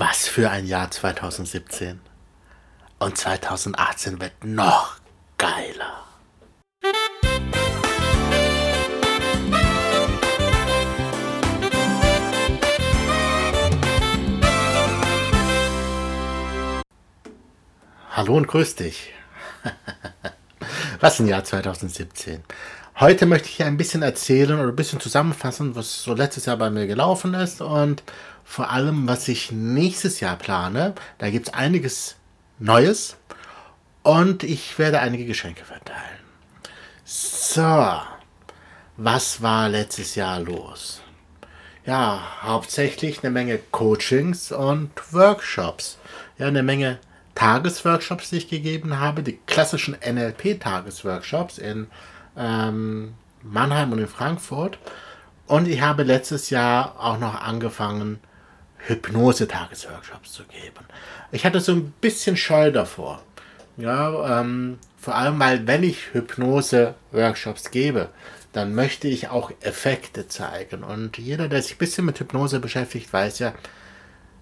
Was für ein Jahr 2017. Und 2018 wird noch geiler. Hallo und grüß dich. Was ein Jahr 2017. Heute möchte ich ein bisschen erzählen oder ein bisschen zusammenfassen, was so letztes Jahr bei mir gelaufen ist und vor allem, was ich nächstes Jahr plane. Da gibt es einiges Neues und ich werde einige Geschenke verteilen. So, was war letztes Jahr los? Ja, hauptsächlich eine Menge Coachings und Workshops. Ja, eine Menge Tagesworkshops, die ich gegeben habe, die klassischen NLP-Tagesworkshops in ähm, Mannheim und in Frankfurt. Und ich habe letztes Jahr auch noch angefangen, Hypnose-Tagesworkshops zu geben. Ich hatte so ein bisschen Scheu davor. Ja, ähm, vor allem, weil wenn ich Hypnose-Workshops gebe, dann möchte ich auch Effekte zeigen. Und jeder, der sich ein bisschen mit Hypnose beschäftigt, weiß ja,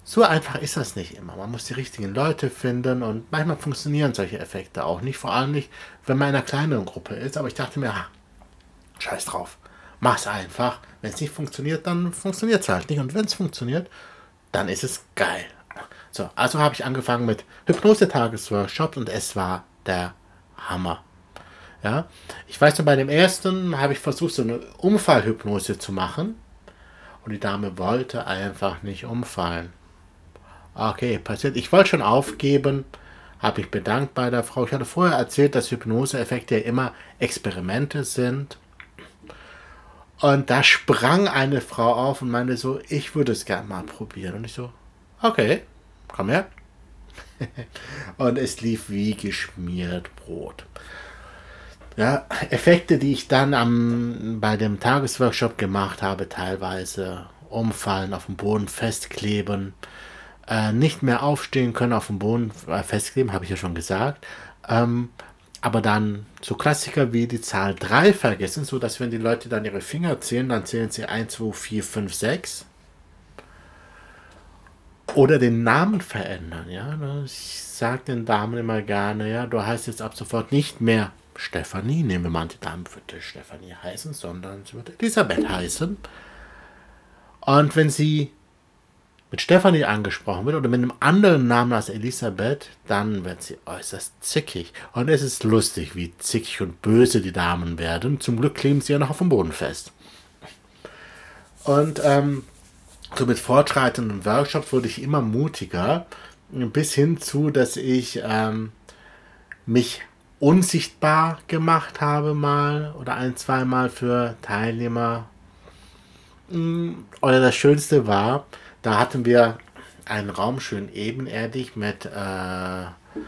so einfach ist das nicht immer. Man muss die richtigen Leute finden und manchmal funktionieren solche Effekte auch nicht. Vor allem nicht, wenn man in einer kleineren Gruppe ist. Aber ich dachte mir, ha, scheiß drauf. Mach's einfach. Wenn es nicht funktioniert, dann funktioniert es halt nicht. Und wenn es funktioniert, dann ist es geil. So, also habe ich angefangen mit Hypnose-Tagesworkshop und es war der Hammer. Ja, ich weiß nur, bei dem ersten habe ich versucht, so eine Umfallhypnose zu machen und die Dame wollte einfach nicht umfallen. Okay, passiert. Ich wollte schon aufgeben, habe ich bedankt bei der Frau. Ich hatte vorher erzählt, dass Hypnoseeffekte ja immer Experimente sind. Und da sprang eine Frau auf und meinte so, ich würde es gerne mal probieren. Und ich so, okay, komm her. und es lief wie geschmiert Brot. Ja, Effekte, die ich dann am, bei dem Tagesworkshop gemacht habe, teilweise umfallen, auf dem Boden festkleben, äh, nicht mehr aufstehen können, auf dem Boden äh, festkleben, habe ich ja schon gesagt. Ähm, aber dann so Klassiker wie die Zahl 3 vergessen, so dass wenn die Leute dann ihre Finger zählen, dann zählen sie 1, 2, 4, 5, 6. Oder den Namen verändern, ja. Ich sage den Damen immer gerne, ja, du heißt jetzt ab sofort nicht mehr Stefanie, nehmen wir mal die Dame würde Stefanie heißen, sondern sie würde Elisabeth heißen. Und wenn sie mit Stefanie angesprochen wird oder mit einem anderen Namen als Elisabeth, dann wird sie äußerst zickig. Und es ist lustig, wie zickig und böse die Damen werden. Zum Glück kleben sie ja noch auf dem Boden fest. Und ähm, so mit fortschreitenden Workshops wurde ich immer mutiger, bis hin zu, dass ich ähm, mich unsichtbar gemacht habe mal oder ein, zweimal für Teilnehmer. Oder das Schönste war, da hatten wir einen Raum schön ebenerdig mit äh,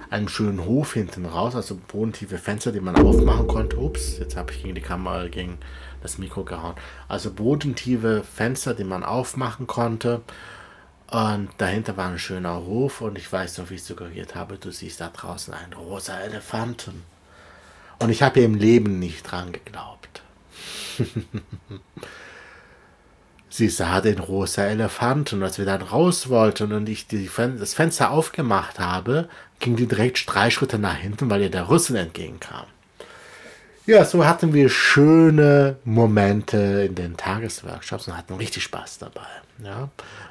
einem schönen Hof hinten raus, also bodentiefe Fenster, die man aufmachen konnte. Ups, jetzt habe ich gegen die Kamera, gegen das Mikro gehauen. Also bodentiefe Fenster, die man aufmachen konnte. Und dahinter war ein schöner Hof und ich weiß noch, wie ich suggeriert habe, du siehst da draußen einen rosa Elefanten. Und ich habe im Leben nicht dran geglaubt. Sie sah den rosa Elefanten. Als wir dann raus wollten und ich die, das Fenster aufgemacht habe, ging die direkt drei Schritte nach hinten, weil ihr der Russen entgegenkam. Ja, so hatten wir schöne Momente in den Tagesworkshops und hatten richtig Spaß dabei. Ja?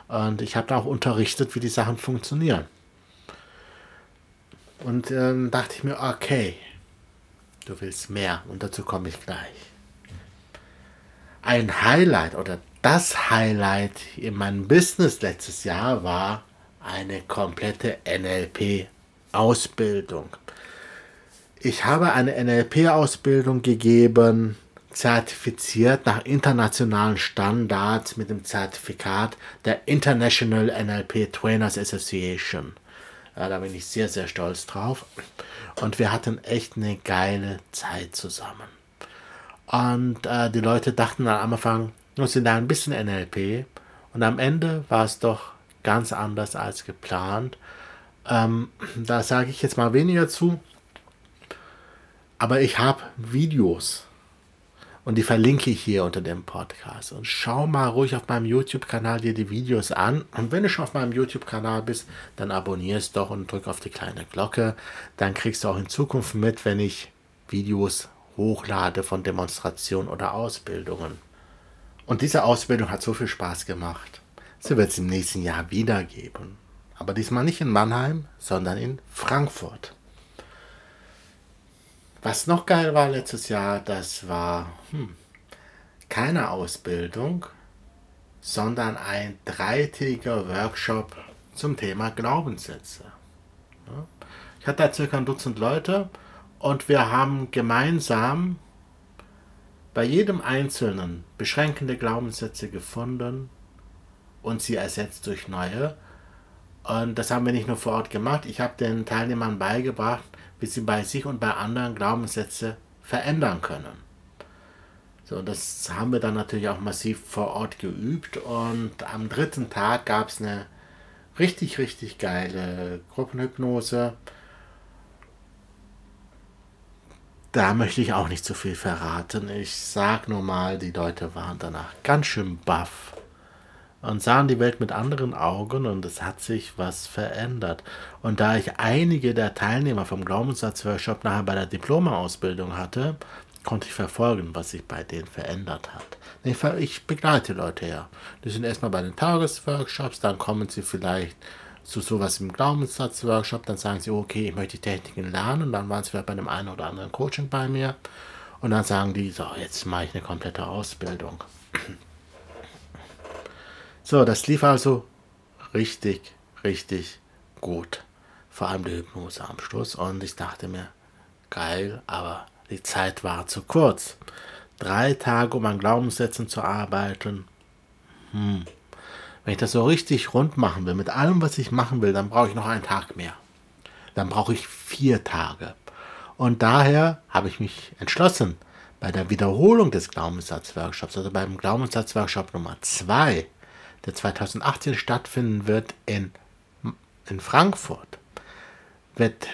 Und ich habe da auch unterrichtet, wie die Sachen funktionieren. Und ähm, dachte ich mir, okay, du willst mehr und dazu komme ich gleich. Ein Highlight oder das Highlight in meinem Business letztes Jahr war eine komplette NLP-Ausbildung. Ich habe eine NLP-Ausbildung gegeben, zertifiziert nach internationalen Standards mit dem Zertifikat der International NLP Trainers Association. Ja, da bin ich sehr, sehr stolz drauf. Und wir hatten echt eine geile Zeit zusammen. Und äh, die Leute dachten am Anfang, nur sind da ein bisschen NLP und am Ende war es doch ganz anders als geplant. Ähm, da sage ich jetzt mal weniger zu. Aber ich habe Videos. Und die verlinke ich hier unter dem Podcast. Und schau mal ruhig auf meinem YouTube-Kanal dir die Videos an. Und wenn du schon auf meinem YouTube-Kanal bist, dann abonnier es doch und drück auf die kleine Glocke. Dann kriegst du auch in Zukunft mit, wenn ich Videos hochlade von Demonstrationen oder Ausbildungen. Und diese Ausbildung hat so viel Spaß gemacht. Sie wird es im nächsten Jahr wieder geben. Aber diesmal nicht in Mannheim, sondern in Frankfurt. Was noch geil war letztes Jahr, das war hm, keine Ausbildung, sondern ein dreitägiger Workshop zum Thema Glaubenssätze. Ich hatte da circa ein Dutzend Leute und wir haben gemeinsam bei jedem Einzelnen beschränkende Glaubenssätze gefunden und sie ersetzt durch neue. Und das haben wir nicht nur vor Ort gemacht, ich habe den Teilnehmern beigebracht, wie sie bei sich und bei anderen Glaubenssätze verändern können. So, das haben wir dann natürlich auch massiv vor Ort geübt und am dritten Tag gab es eine richtig, richtig geile Gruppenhypnose. Da möchte ich auch nicht zu viel verraten. Ich sag nur mal, die Leute waren danach ganz schön baff und sahen die Welt mit anderen Augen und es hat sich was verändert. Und da ich einige der Teilnehmer vom Glaubenssatzworkshop nachher bei der Diplomausbildung hatte, konnte ich verfolgen, was sich bei denen verändert hat. Ich begleite Leute ja. Die sind erstmal bei den Tagesworkshops, dann kommen sie vielleicht zu sowas im Glaubenssatzworkshop, dann sagen sie, okay, ich möchte die Techniken lernen, dann waren sie vielleicht bei einem einen oder anderen Coaching bei mir und dann sagen die, so, jetzt mache ich eine komplette Ausbildung. So, das lief also richtig, richtig gut. Vor allem die Hypnose am Schluss. Und ich dachte mir, geil, aber die Zeit war zu kurz. Drei Tage, um an Glaubenssätzen zu arbeiten. Hm. Wenn ich das so richtig rund machen will, mit allem, was ich machen will, dann brauche ich noch einen Tag mehr. Dann brauche ich vier Tage. Und daher habe ich mich entschlossen, bei der Wiederholung des Glaubenssatzworkshops, also beim Glaubenssatzworkshop Nummer 2, der 2018 stattfinden wird in, in Frankfurt, wird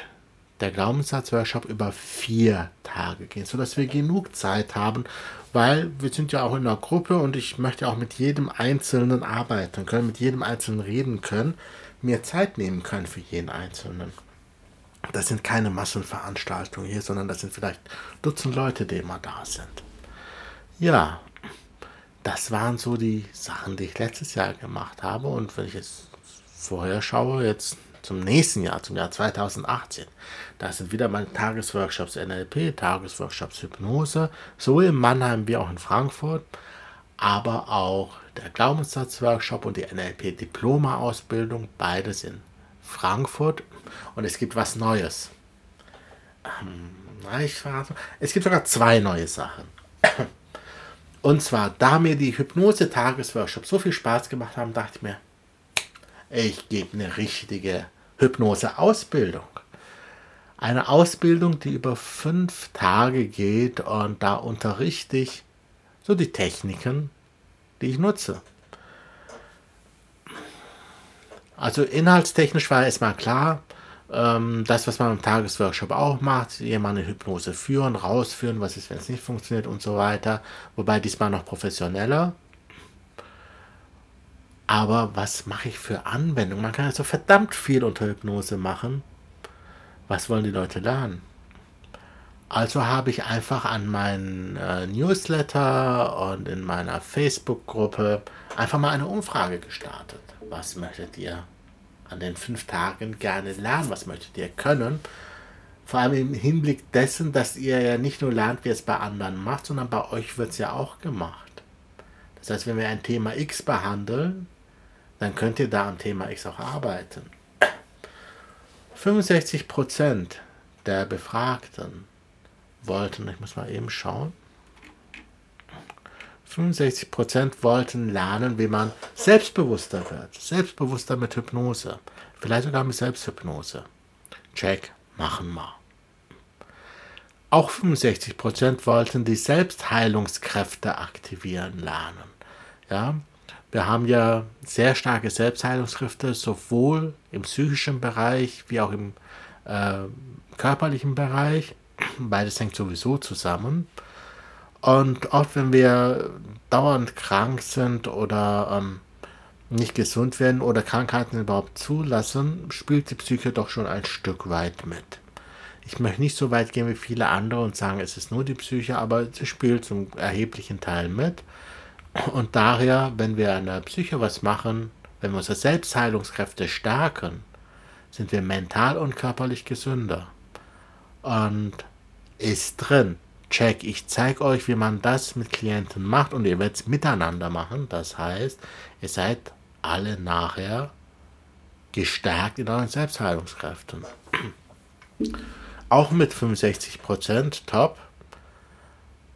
der Glaubenssatzworkshop über vier Tage gehen, sodass wir genug Zeit haben, weil wir sind ja auch in einer Gruppe und ich möchte auch mit jedem Einzelnen arbeiten können, mit jedem Einzelnen reden können, mir Zeit nehmen können für jeden Einzelnen. Das sind keine Massenveranstaltungen hier, sondern das sind vielleicht Dutzend Leute, die immer da sind. Ja, das waren so die Sachen, die ich letztes Jahr gemacht habe. Und wenn ich jetzt vorher schaue, jetzt zum nächsten Jahr, zum Jahr 2018, da sind wieder meine Tagesworkshops NLP, Tagesworkshops Hypnose, so in Mannheim wie auch in Frankfurt, aber auch der Glaubenssatzworkshop und die NLP-Diploma-Ausbildung, beides in Frankfurt. Und es gibt was Neues. Ähm, es gibt sogar zwei neue Sachen. Und zwar, da mir die Hypnose-Tagesworkshops so viel Spaß gemacht haben, dachte ich mir, ich gebe eine richtige Hypnose-Ausbildung. Eine Ausbildung, die über fünf Tage geht und da unterrichte ich so die Techniken, die ich nutze. Also inhaltstechnisch war erstmal klar, ähm, das, was man im Tagesworkshop auch macht, jemanden Hypnose führen, rausführen, was ist, wenn es nicht funktioniert und so weiter. Wobei diesmal noch professioneller. Aber was mache ich für Anwendungen? Man kann ja so verdammt viel unter Hypnose machen. Was wollen die Leute lernen? Also habe ich einfach an meinen äh, Newsletter und in meiner Facebook-Gruppe einfach mal eine Umfrage gestartet. Was möchtet ihr an den fünf Tagen gerne lernen? Was möchtet ihr können? Vor allem im Hinblick dessen, dass ihr ja nicht nur lernt, wie es bei anderen macht, sondern bei euch wird es ja auch gemacht. Das heißt, wenn wir ein Thema X behandeln, dann könnt ihr da am Thema X auch arbeiten. 65% der Befragten wollten, ich muss mal eben schauen, 65% wollten lernen, wie man selbstbewusster wird. Selbstbewusster mit Hypnose. Vielleicht sogar mit Selbsthypnose. Check, machen wir. Auch 65% wollten die Selbstheilungskräfte aktivieren lernen. Ja, wir haben ja sehr starke Selbstheilungskräfte, sowohl im psychischen Bereich wie auch im äh, körperlichen Bereich. Beides hängt sowieso zusammen. Und oft, wenn wir dauernd krank sind oder ähm, nicht gesund werden oder Krankheiten überhaupt zulassen, spielt die Psyche doch schon ein Stück weit mit. Ich möchte nicht so weit gehen wie viele andere und sagen, es ist nur die Psyche, aber sie spielt zum erheblichen Teil mit. Und daher, wenn wir an der Psyche was machen, wenn wir unsere Selbstheilungskräfte stärken, sind wir mental und körperlich gesünder. Und ist drin. Check, ich zeige euch, wie man das mit Klienten macht und ihr werdet es miteinander machen. Das heißt, ihr seid alle nachher gestärkt in euren Selbstheilungskräften. Auch mit 65% top.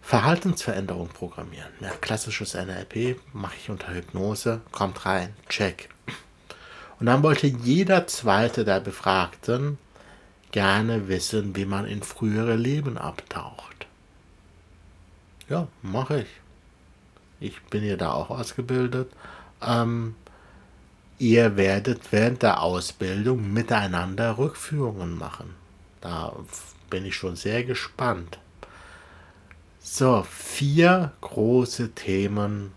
Verhaltensveränderung programmieren. Ja, klassisches NLP mache ich unter Hypnose, kommt rein, check. Und dann wollte jeder zweite der Befragten gerne wissen, wie man in frühere Leben abtaucht. Ja, mache ich. Ich bin ja da auch ausgebildet. Ähm, ihr werdet während der Ausbildung miteinander Rückführungen machen. Da bin ich schon sehr gespannt. So, vier große Themen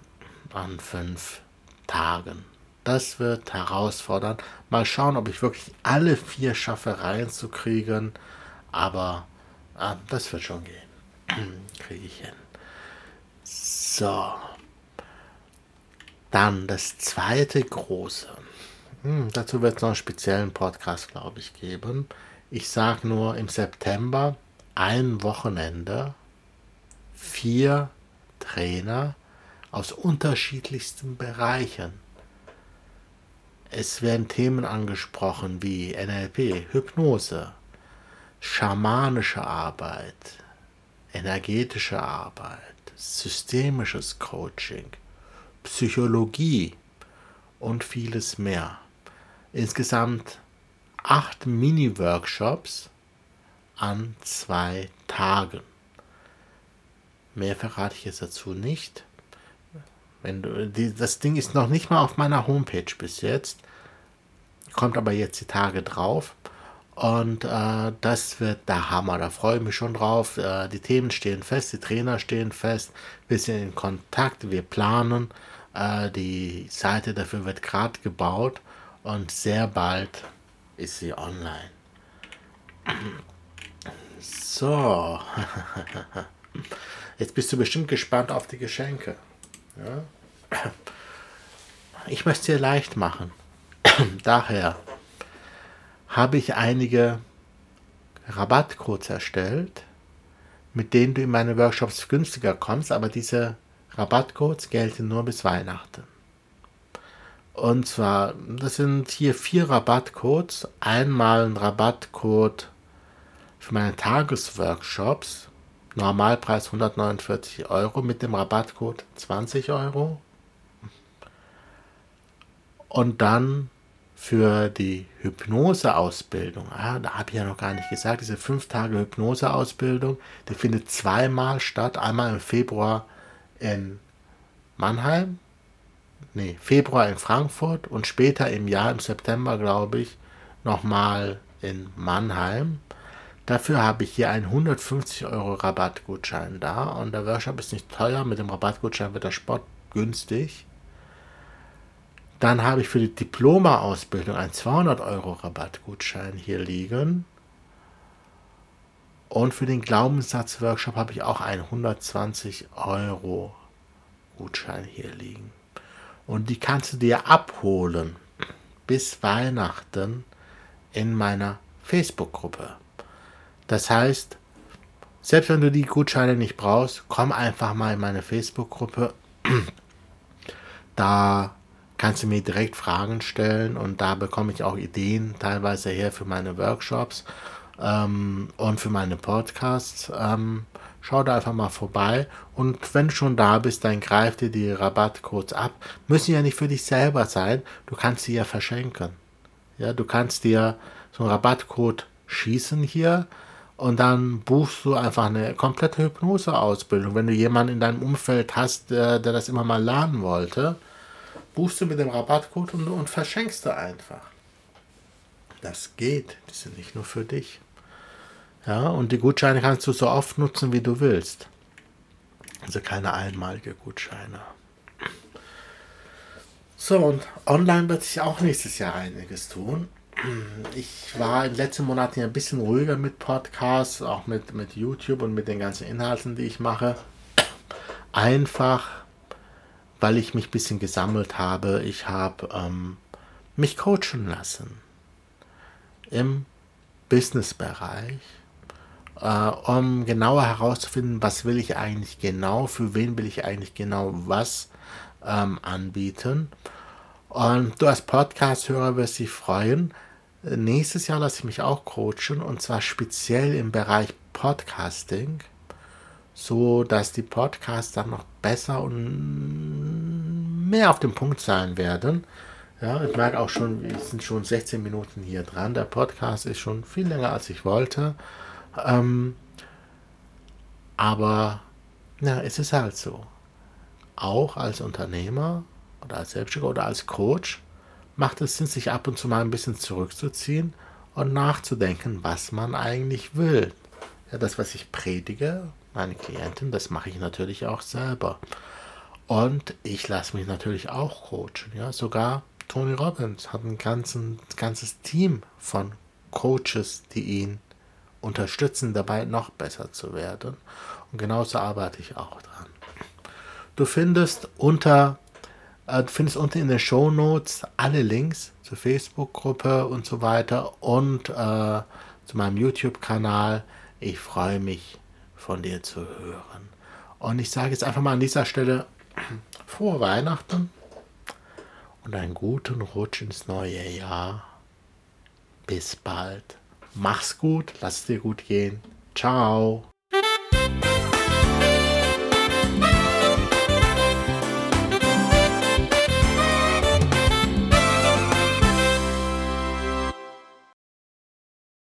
an fünf Tagen. Das wird herausfordernd. Mal schauen, ob ich wirklich alle vier schaffe reinzukriegen. Aber ah, das wird schon gehen. Kriege ich hin. So. Dann das zweite große. Hm, dazu wird es noch einen speziellen Podcast, glaube ich, geben. Ich sage nur im September ein Wochenende vier Trainer aus unterschiedlichsten Bereichen. Es werden Themen angesprochen wie NLP, Hypnose, schamanische Arbeit, energetische Arbeit, systemisches Coaching, Psychologie und vieles mehr. Insgesamt acht Mini-Workshops an zwei Tagen. Mehr verrate ich jetzt dazu nicht. Wenn du, die, das Ding ist noch nicht mal auf meiner Homepage bis jetzt. Kommt aber jetzt die Tage drauf. Und äh, das wird der Hammer. Da freue ich mich schon drauf. Äh, die Themen stehen fest, die Trainer stehen fest. Wir sind in Kontakt, wir planen. Äh, die Seite dafür wird gerade gebaut. Und sehr bald ist sie online. So. Jetzt bist du bestimmt gespannt auf die Geschenke. Ja? Ich möchte es dir leicht machen. Daher habe ich einige Rabattcodes erstellt, mit denen du in meine Workshops günstiger kommst, aber diese Rabattcodes gelten nur bis Weihnachten. Und zwar, das sind hier vier Rabattcodes. Einmal ein Rabattcode für meine Tagesworkshops, Normalpreis 149 Euro mit dem Rabattcode 20 Euro. Und dann für die Hypnoseausbildung, ah, da habe ich ja noch gar nicht gesagt, diese 5 Tage Hypnoseausbildung, die findet zweimal statt. Einmal im Februar in Mannheim, nee, Februar in Frankfurt und später im Jahr, im September, glaube ich, nochmal in Mannheim. Dafür habe ich hier einen 150 Euro Rabattgutschein da und der Workshop ist nicht teuer. Mit dem Rabattgutschein wird der Sport günstig. Dann habe ich für die Diploma-Ausbildung einen 200 Euro Rabattgutschein hier liegen. Und für den Glaubenssatz-Workshop habe ich auch einen 120 Euro Gutschein hier liegen. Und die kannst du dir abholen bis Weihnachten in meiner Facebook-Gruppe. Das heißt, selbst wenn du die Gutscheine nicht brauchst, komm einfach mal in meine Facebook-Gruppe. Da kannst du mir direkt Fragen stellen und da bekomme ich auch Ideen teilweise her für meine Workshops ähm, und für meine Podcasts. Ähm, schau da einfach mal vorbei und wenn du schon da bist, dann greif dir die Rabattcodes ab. Müssen ja nicht für dich selber sein, du kannst sie ja verschenken. Ja, du kannst dir so einen Rabattcode schießen hier und dann buchst du einfach eine komplette Hypnoseausbildung. Wenn du jemanden in deinem Umfeld hast, der, der das immer mal lernen wollte, buchst du mit dem Rabattcode und, und verschenkst du einfach. Das geht. Die sind nicht nur für dich. Ja, und die Gutscheine kannst du so oft nutzen, wie du willst. Also keine einmalige Gutscheine. So, und online wird sich auch nächstes Jahr einiges tun. Ich war in den letzten Monaten ein bisschen ruhiger mit Podcasts, auch mit, mit YouTube und mit den ganzen Inhalten, die ich mache. Einfach, weil ich mich ein bisschen gesammelt habe. Ich habe ähm, mich coachen lassen im Businessbereich, äh, um genauer herauszufinden, was will ich eigentlich genau, für wen will ich eigentlich genau was ähm, anbieten. Und du als Podcast-Hörer wirst dich freuen. Nächstes Jahr lasse ich mich auch coachen und zwar speziell im Bereich Podcasting, so dass die Podcasts dann noch besser und mehr auf dem Punkt sein werden. Ja, ich merke auch schon, wir sind schon 16 Minuten hier dran. Der Podcast ist schon viel länger, als ich wollte. Ähm, aber ja, es ist halt so. Auch als Unternehmer oder als Selbstständiger oder als Coach macht es Sinn, sich ab und zu mal ein bisschen zurückzuziehen und nachzudenken, was man eigentlich will. Ja, das, was ich predige, meine Klientin, das mache ich natürlich auch selber. Und ich lasse mich natürlich auch coachen. Ja, sogar Tony Robbins hat ein ganzen, ganzes Team von Coaches, die ihn unterstützen, dabei noch besser zu werden. Und genauso arbeite ich auch dran. Du findest unter, äh, findest unten in den Show Notes alle Links zur Facebook-Gruppe und so weiter und äh, zu meinem YouTube-Kanal. Ich freue mich, von dir zu hören. Und ich sage jetzt einfach mal an dieser Stelle frohe Weihnachten und einen guten Rutsch ins neue Jahr. Bis bald. Mach's gut, lass es dir gut gehen. Ciao.